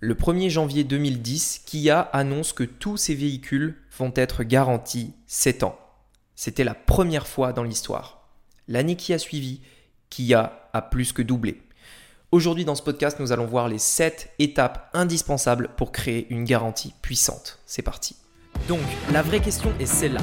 Le 1er janvier 2010, Kia annonce que tous ses véhicules vont être garantis 7 ans. C'était la première fois dans l'histoire. L'année qui a suivi, Kia a plus que doublé. Aujourd'hui dans ce podcast, nous allons voir les 7 étapes indispensables pour créer une garantie puissante. C'est parti. Donc, la vraie question est celle-là.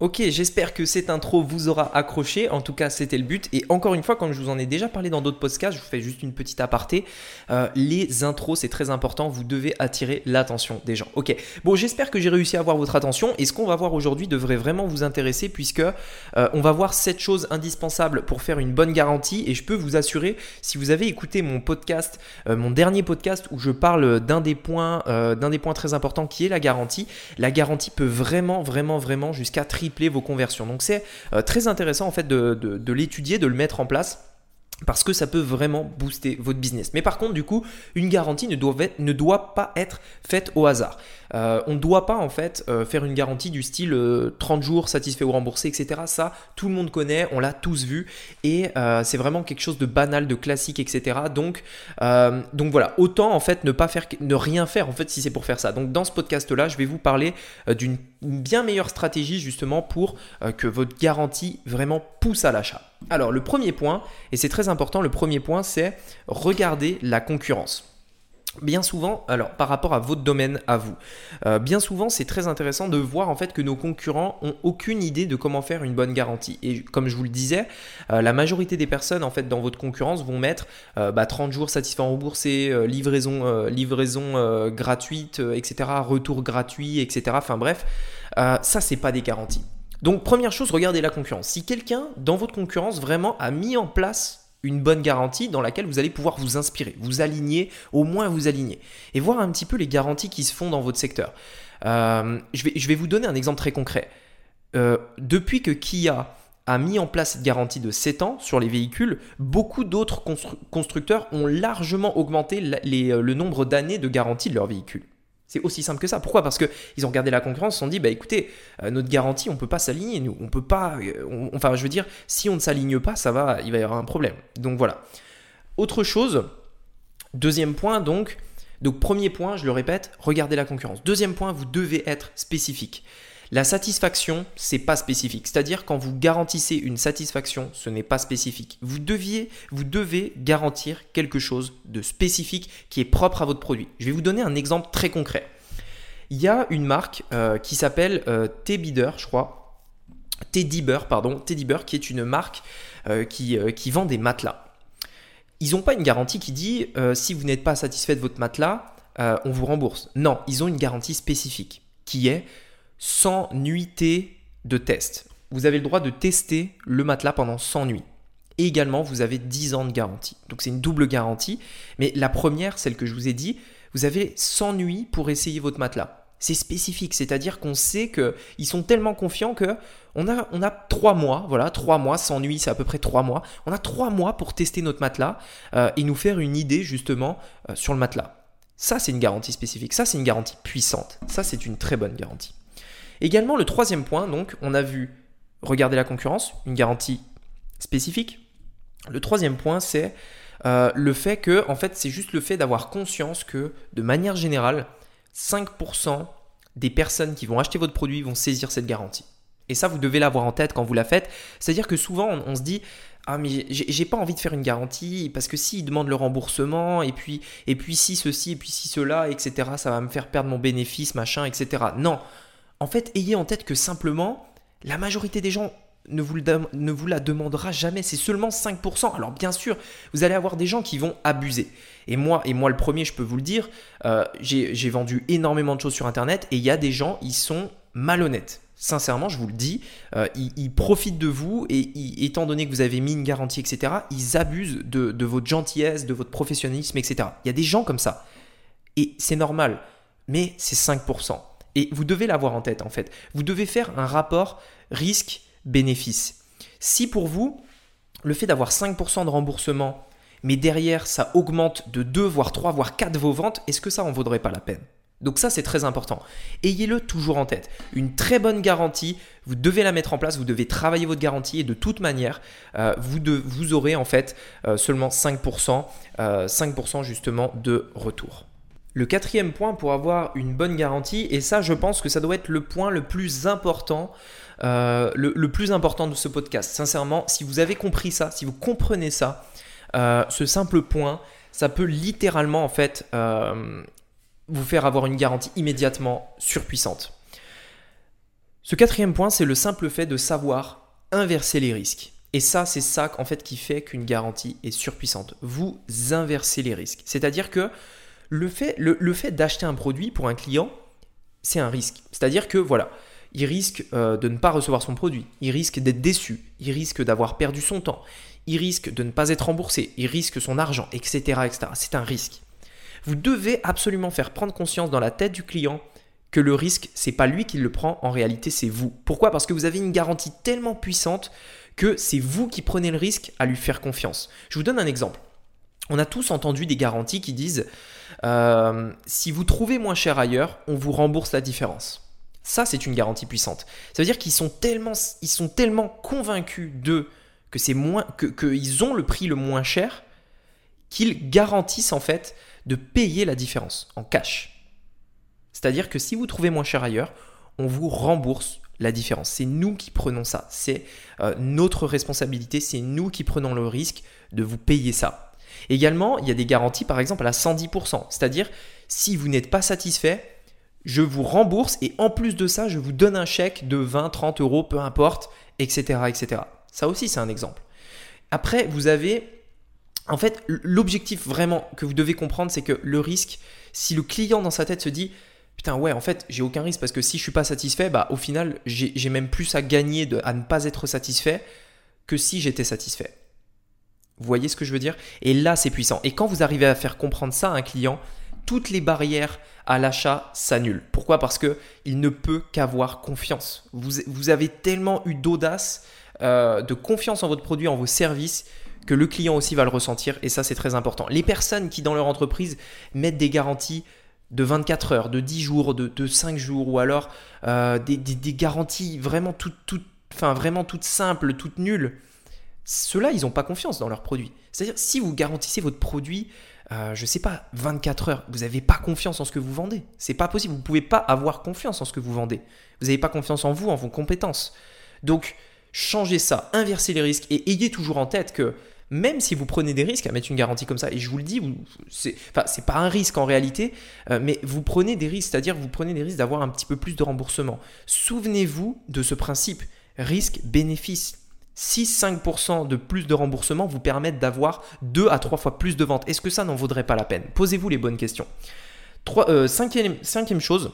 Ok, j'espère que cette intro vous aura accroché. En tout cas, c'était le but. Et encore une fois, comme je vous en ai déjà parlé dans d'autres podcasts, je vous fais juste une petite aparté. Euh, les intros, c'est très important. Vous devez attirer l'attention des gens. Ok. Bon, j'espère que j'ai réussi à avoir votre attention. Et ce qu'on va voir aujourd'hui devrait vraiment vous intéresser puisque euh, on va voir cette chose indispensable pour faire une bonne garantie. Et je peux vous assurer, si vous avez écouté mon podcast, euh, mon dernier podcast où je parle d'un des points, d'un des points très importants qui est la garantie, la garantie peut vraiment, vraiment, vraiment jusqu'à vos conversions. Donc c'est euh, très intéressant en fait de l'étudier, de le mettre en place parce que ça peut vraiment booster votre business. Mais par contre, du coup, une garantie ne doit, pas être faite au hasard. Euh, on ne doit pas en fait euh, faire une garantie du style 30 euh, jours satisfait ou remboursé, etc. Ça, tout le monde connaît, on l'a tous vu et c'est vraiment quelque chose de banal, de classique, etc. Donc, donc voilà, autant en fait ne pas faire, ne rien faire en fait si c'est pour faire ça. Donc dans ce podcast-là, je vais vous parler d'une bien meilleure stratégie justement pour que votre garantie vraiment pousse à l'achat. Alors le premier point, et c'est très important, le premier point c'est regarder la concurrence. Bien souvent, alors par rapport à votre domaine à vous, euh, bien souvent c'est très intéressant de voir en fait que nos concurrents ont aucune idée de comment faire une bonne garantie. Et comme je vous le disais, euh, la majorité des personnes en fait dans votre concurrence vont mettre 30 euh, jours satisfaits remboursés, livraison, livraison gratuite, etc., retour gratuit, etc. Enfin bref, ça c'est pas des garanties. Donc première chose, regardez la concurrence. Si quelqu'un dans votre concurrence vraiment a mis en place une bonne garantie dans laquelle vous allez pouvoir vous inspirer, vous aligner, au moins vous aligner, et voir un petit peu les garanties qui se font dans votre secteur. Euh, je, vais, vous donner un exemple très concret. Euh, depuis que Kia a mis en place cette garantie de 7 ans sur les véhicules, beaucoup d'autres constructeurs ont largement augmenté euh, le nombre d'années de garantie de leurs véhicules. C'est aussi simple que ça. Pourquoi? Parce qu'ils ont regardé la concurrence, ils se sont dit, bah écoutez, euh, notre garantie, on ne peut pas s'aligner, nous. On peut pas. Euh, enfin, je veux dire, si on ne s'aligne pas, ça va, il va y avoir un problème. Donc voilà. Autre chose, deuxième point, donc. Donc premier point, je le répète, regardez la concurrence. Deuxième point, vous devez être spécifique. La satisfaction, c'est pas spécifique. C'est-à-dire quand vous garantissez une satisfaction, ce n'est pas spécifique. Vous deviez, vous devez garantir quelque chose de spécifique qui est propre à votre produit. Je vais vous donner un exemple très concret. Il y a une marque euh, qui s'appelle euh, T-Bidder, je crois. Teddybear, pardon, Teddybear, qui est une marque euh, qui vend des matelas. Ils n'ont pas une garantie qui dit si vous n'êtes pas satisfait de votre matelas, on vous rembourse. Non, ils ont une garantie spécifique qui est 100 nuitées de test. Vous avez le droit de tester le matelas pendant 100 nuits. Et également, vous avez 10 ans de garantie. Donc c'est une double garantie. Mais la première, celle que je vous ai dit, vous avez 100 nuits pour essayer votre matelas. C'est spécifique, c'est-à-dire qu'on sait qu'ils sont tellement confiants que on a, on a 3 mois, voilà, 3 mois, 100 nuits, c'est à peu près 3 mois. On a 3 mois pour tester notre matelas euh, et nous faire une idée justement euh, sur le matelas. Ça, c'est une garantie spécifique. Ça, c'est une garantie puissante. Ça, c'est une très bonne garantie. Également, le troisième point, donc, on a vu regarder la concurrence, une garantie spécifique. Le troisième point, c'est euh, le fait que, en fait, c'est juste le fait d'avoir conscience que, de manière générale, 5% des personnes qui vont acheter votre produit vont saisir cette garantie. Et ça, vous devez l'avoir en tête quand vous la faites. C'est-à-dire que souvent, on, se dit ah mais j'ai pas envie de faire une garantie parce que s'ils demandent le remboursement et puis et puis si ceci et puis si cela etc ça va me faire perdre mon bénéfice machin etc non en fait, ayez en tête que simplement, la majorité des gens ne vous, la demandera jamais. C'est seulement 5%. Alors bien sûr, vous allez avoir des gens qui vont abuser. Et moi, et moi le premier, je peux vous le dire, euh, j'ai vendu énormément de choses sur Internet et il y a des gens, ils sont malhonnêtes. Sincèrement, je vous le dis, euh, ils, profitent de vous et étant donné que vous avez mis une garantie, etc., ils abusent de, de votre gentillesse, de votre professionnalisme, etc. Il y a des gens comme ça. Et c'est normal, mais c'est 5%. Et vous devez l'avoir en tête en fait. Vous devez faire un rapport risque-bénéfice. Si pour vous, le fait d'avoir 5% de remboursement mais derrière ça augmente de 2, voire 3, voire 4 vos ventes, est-ce que ça en vaudrait pas la peine? Donc ça, c'est très important. Ayez-le toujours en tête. Une très bonne garantie, vous devez la mettre en place, vous devez travailler votre garantie et de toute manière, euh, vous, aurez en fait euh, seulement 5%, 5% justement de retour. Le quatrième point pour avoir une bonne garantie, et ça je pense que ça doit être le point le plus important, euh, le, plus important de ce podcast. Sincèrement, si vous avez compris ça, si vous comprenez ça, euh, ce simple point, ça peut littéralement en fait euh, vous faire avoir une garantie immédiatement surpuissante. Ce quatrième point, c'est le simple fait de savoir inverser les risques. Et ça, c'est ça en fait qui fait qu'une garantie est surpuissante. Vous inversez les risques. C'est-à-dire que le fait, d'acheter un produit pour un client, c'est un risque. C'est-à-dire que voilà, il risque euh, de ne pas recevoir son produit, il risque d'être déçu, il risque d'avoir perdu son temps, il risque de ne pas être remboursé, il risque son argent, etc. etc. C'est un risque. Vous devez absolument faire prendre conscience dans la tête du client que le risque, c'est pas lui qui le prend, en réalité c'est vous. Pourquoi? Parce que vous avez une garantie tellement puissante que c'est vous qui prenez le risque à lui faire confiance. Je vous donne un exemple. On a tous entendu des garanties qui disent euh, si vous trouvez moins cher ailleurs, on vous rembourse la différence. Ça, c'est une garantie puissante. Ça veut dire qu'ils sont tellement, ils sont tellement convaincus d'eux que c'est moins, ont le prix le moins cher, qu'ils garantissent en fait de payer la différence en cash. C'est-à-dire que si vous trouvez moins cher ailleurs, on vous rembourse la différence. C'est nous qui prenons ça. C'est euh, notre responsabilité. C'est nous qui prenons le risque de vous payer ça. Également, il y a des garanties par exemple à 110%, c'est-à-dire si vous n'êtes pas satisfait, je vous rembourse et en plus de ça, je vous donne un chèque de 20, 30 euros, peu importe, etc. etc. Ça aussi, c'est un exemple. Après, vous avez... En fait, l'objectif vraiment que vous devez comprendre, c'est que le risque, si le client dans sa tête se dit, putain ouais en fait j'ai aucun risque parce que si je suis pas satisfait bah au final j'ai même plus à gagner à ne pas être satisfait que si j'étais satisfait vous voyez ce que je veux dire? Et là, c'est puissant. Et quand vous arrivez à faire comprendre ça à un client, toutes les barrières à l'achat s'annulent. Pourquoi? Parce que il ne peut qu'avoir confiance. Vous, avez tellement eu d'audace, euh, de confiance en votre produit, en vos services, que le client aussi va le ressentir. Et ça, c'est très important. Les personnes qui, dans leur entreprise, mettent des garanties de 24 heures, de 10 jours, de, 5 jours, ou alors euh, des, garanties vraiment toutes, enfin, vraiment toutes simples, toutes nulles, ceux-là, ils n'ont pas confiance dans leur produit. C'est-à-dire, si vous garantissez votre produit, euh, je ne sais pas, 24 heures, vous n'avez pas confiance en ce que vous vendez. C'est pas possible. Vous ne pouvez pas avoir confiance en ce que vous vendez. Vous n'avez pas confiance en vous, en vos compétences. Donc, changez ça, inversez les risques et ayez toujours en tête que même si vous prenez des risques à mettre une garantie comme ça, et je vous le dis, c'est pas un risque en réalité, euh, mais vous prenez des risques, c'est-à-dire vous prenez des risques d'avoir un petit peu plus de remboursement. Souvenez-vous de ce principe risque-bénéfice. 6-5% de plus de remboursement vous permettent d'avoir 2 à 3 fois plus de ventes. Est-ce que ça n'en vaudrait pas la peine? Posez-vous les bonnes questions. Euh, cinquième, chose,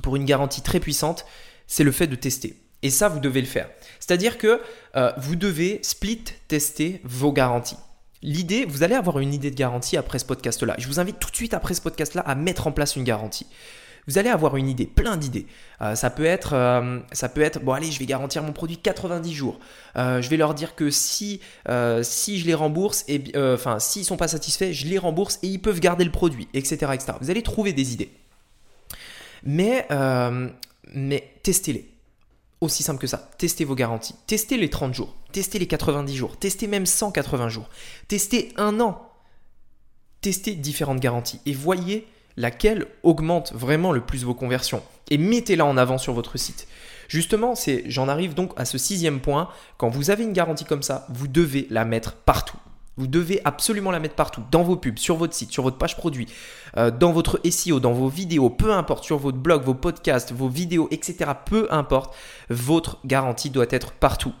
pour une garantie très puissante, c'est le fait de tester. Et ça, vous devez le faire. C'est-à-dire que euh, vous devez split tester vos garanties. L'idée, vous allez avoir une idée de garantie après ce podcast-là. Je vous invite tout de suite après ce podcast-là à mettre en place une garantie vous allez avoir une idée, plein d'idées. Euh, ça peut être, euh, ça peut être, bon allez, je vais garantir mon produit 90 jours. Euh, je vais leur dire que si, si je les rembourse, et, enfin s'ils sont pas satisfaits, je les rembourse et ils peuvent garder le produit, etc.. Vous allez trouver des idées. Mais, mais testez-les. Aussi simple que ça. Testez vos garanties. Testez les 30 jours. Testez les 90 jours. Testez même 180 jours. Testez un an. Testez différentes garanties. Et voyez laquelle augmente vraiment le plus vos conversions et mettez-la en avant sur votre site. Justement, c'est, j'en arrive donc à ce sixième point. Quand vous avez une garantie comme ça, vous devez la mettre partout. Vous devez absolument la mettre partout, dans vos pubs, sur votre site, sur votre page produit, euh, dans votre SEO, dans vos vidéos, peu importe, sur votre blog, vos podcasts, vos vidéos, etc. Peu importe, votre garantie doit être partout.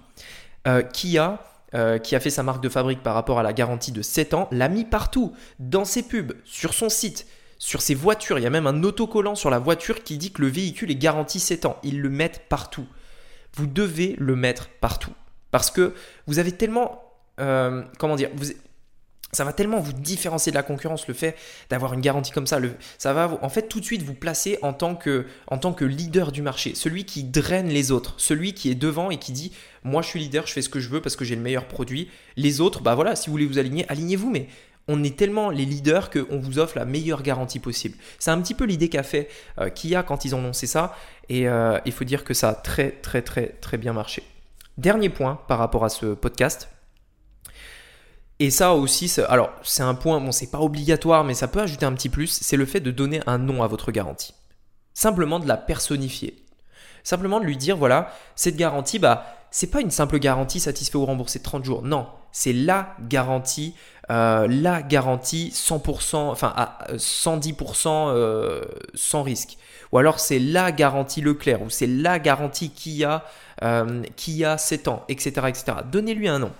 Euh, Kia, euh, qui a fait sa marque de fabrique par rapport à la garantie de 7 ans, l'a mis partout, dans ses pubs, sur son site, sur ces voitures. Il y a même un autocollant sur la voiture qui dit que le véhicule est garanti 7 ans. Ils le mettent partout. Vous devez le mettre partout. Parce que vous avez tellement... Euh, comment dire ça va tellement vous différencier de la concurrence, le fait d'avoir une garantie comme ça. Ça va en fait tout de suite vous placer en tant, que, en tant que leader du marché, celui qui draine les autres, celui qui est devant et qui dit Moi je suis leader, je fais ce que je veux parce que j'ai le meilleur produit. Les autres, bah voilà, si vous voulez vous aligner, alignez-vous, mais on est tellement les leaders qu'on vous offre la meilleure garantie possible. C'est un petit peu l'idée qu'a fait euh, Kia quand ils ont lancé ça, et euh, il faut dire que ça a très très très très bien marché. Dernier point par rapport à ce podcast, et ça aussi, alors c'est un point, bon c'est pas obligatoire, mais ça peut ajouter un petit plus, c'est le fait de donner un nom à votre garantie. Simplement de la personnifier. Simplement de lui dire, voilà, cette garantie, bah, c'est pas une simple garantie satisfait ou remboursé de 30 jours. Non, c'est la garantie, euh, la garantie 100%, enfin à 110% euh, sans risque. Ou alors c'est la garantie Leclerc, ou c'est la garantie qui a, euh, a 7 ans, etc. etc. Donnez-lui un nom.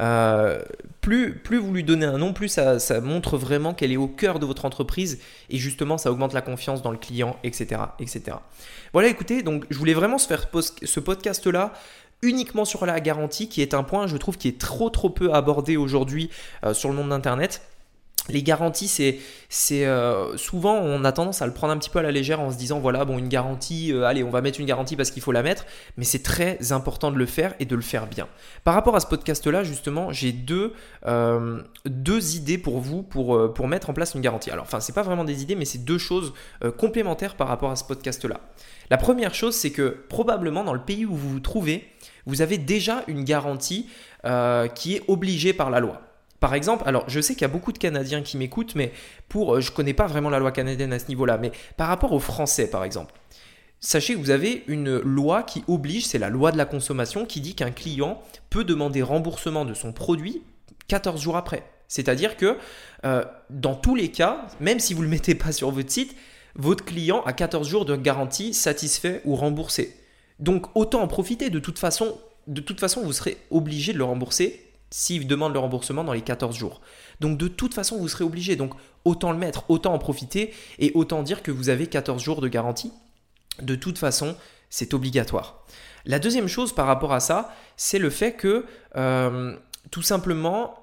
Euh, plus, plus vous lui donnez un nom, plus ça, montre vraiment qu'elle est au cœur de votre entreprise et justement ça augmente la confiance dans le client, etc. etc. Voilà, écoutez, donc je voulais vraiment se faire ce podcast-là uniquement sur la garantie, qui est un point, je trouve, qui est trop trop peu abordé aujourd'hui euh, sur le monde d'Internet les garanties, c'est, euh, souvent on a tendance à le prendre un petit peu à la légère en se disant voilà bon une garantie, euh, allez on va mettre une garantie parce qu'il faut la mettre, mais c'est très important de le faire et de le faire bien. Par rapport à ce podcast-là justement, j'ai deux, deux idées pour vous pour, pour mettre en place une garantie. Alors enfin c'est pas vraiment des idées, mais c'est deux choses complémentaires par rapport à ce podcast-là. La première chose, c'est que probablement dans le pays où vous vous trouvez, vous avez déjà une garantie qui est obligée par la loi. Par exemple, alors je sais qu'il y a beaucoup de Canadiens qui m'écoutent, mais pour, euh, je connais pas vraiment la loi canadienne à ce niveau-là, mais par rapport aux Français, par exemple, sachez que vous avez une loi qui oblige, c'est la loi de la consommation, qui dit qu'un client peut demander remboursement de son produit 14 jours après. C'est-à-dire que euh, dans tous les cas, même si vous ne le mettez pas sur votre site, votre client a 14 jours de garantie satisfait ou remboursé. Donc autant en profiter. De toute façon, de toute façon, vous serez obligé de le rembourser s'il demande le remboursement dans les 14 jours. Donc de toute façon, vous serez obligé. Donc autant le mettre, autant en profiter et autant dire que vous avez 14 jours de garantie. De toute façon, c'est obligatoire. La deuxième chose par rapport à ça, c'est le fait que euh, tout simplement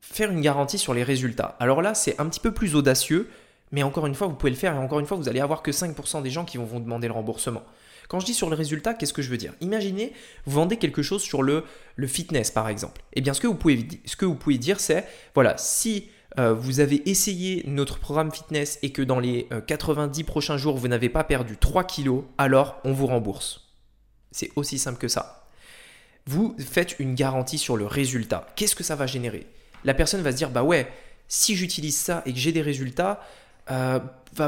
faire une garantie sur les résultats. Alors là, c'est un petit peu plus audacieux, mais encore une fois, vous pouvez le faire et encore une fois, vous allez avoir que 5% des gens qui vont vous demander le remboursement. Quand je dis sur le résultat, qu'est-ce que je veux dire? Imaginez, vous vendez quelque chose sur le, le fitness par exemple. Eh bien, ce que vous pouvez, ce que vous pouvez dire, c'est, voilà, si euh, vous avez essayé notre programme fitness et que dans les 90 euh, prochains jours, vous n'avez pas perdu 3 kilos, alors on vous rembourse. C'est aussi simple que ça. Vous faites une garantie sur le résultat. Qu'est-ce que ça va générer? La personne va se dire, bah ouais, si j'utilise ça et que j'ai des résultats, euh,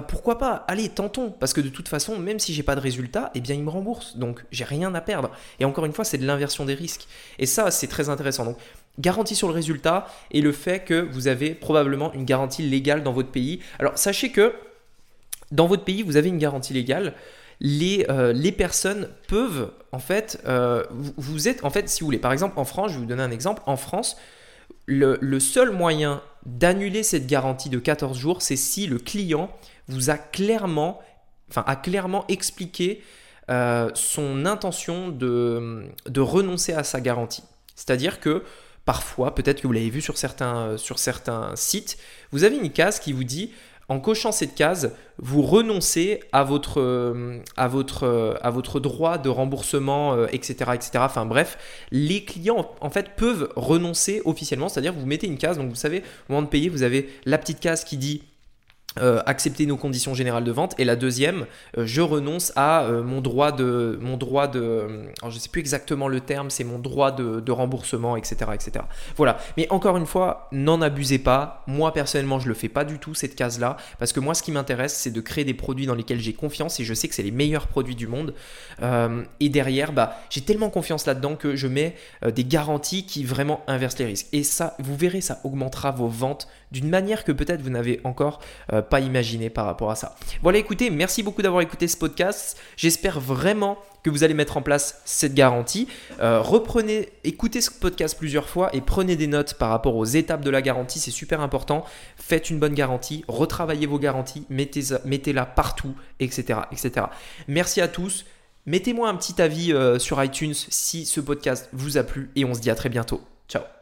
pourquoi pas Allez, tentons. Parce que de toute façon, même si j'ai pas de résultat, eh bien, il me rembourse. Donc, j'ai rien à perdre. Et encore une fois, c'est de l'inversion des risques. Et ça, c'est très intéressant. Donc, garantie sur le résultat et le fait que vous avez probablement une garantie légale dans votre pays. Alors, sachez que dans votre pays, vous avez une garantie légale. Les, euh, les personnes peuvent, en fait, euh, vous, êtes, en fait, si vous voulez, par exemple, en France, je vais vous donner un exemple. En France, le, seul moyen d'annuler cette garantie de 14 jours, c'est si le client vous a clairement, enfin, a clairement expliqué euh, son intention de, renoncer à sa garantie. C'est-à-dire que parfois, peut-être que vous l'avez vu sur certains, sur certains sites, vous avez une case qui vous dit en cochant cette case, vous renoncez à votre, euh, euh, droit de remboursement, etc., euh, etc. Enfin bref, les clients en fait peuvent renoncer officiellement, c'est-à-dire vous mettez une case, donc vous savez, au moment de payer, vous avez la petite case qui dit euh, accepter nos conditions générales de vente. Et la deuxième euh, je renonce à euh, mon droit de mon droit de je sais plus exactement le terme c'est mon droit de, remboursement etc etc voilà. Mais encore une fois n'en abusez pas. Moi personnellement je le fais pas du tout cette case là parce que moi ce qui m'intéresse c'est de créer des produits dans lesquels j'ai confiance et je sais que c'est les meilleurs produits du monde. Et derrière bah j'ai tellement confiance là dedans que je mets des garanties qui vraiment inversent les risques. Et ça vous verrez ça augmentera vos ventes d'une manière que peut-être vous n'avez encore pas imaginé par rapport à ça. Voilà, écoutez, merci beaucoup d'avoir écouté ce podcast. J'espère vraiment que vous allez mettre en place cette garantie. Euh, reprenez, écoutez ce podcast plusieurs fois et prenez des notes par rapport aux étapes de la garantie, c'est super important. Faites une bonne garantie, retravaillez vos garanties, mettez-la partout, etc., etc. Merci à tous. Mettez-moi un petit avis euh, sur iTunes si ce podcast vous a plu et on se dit à très bientôt. Ciao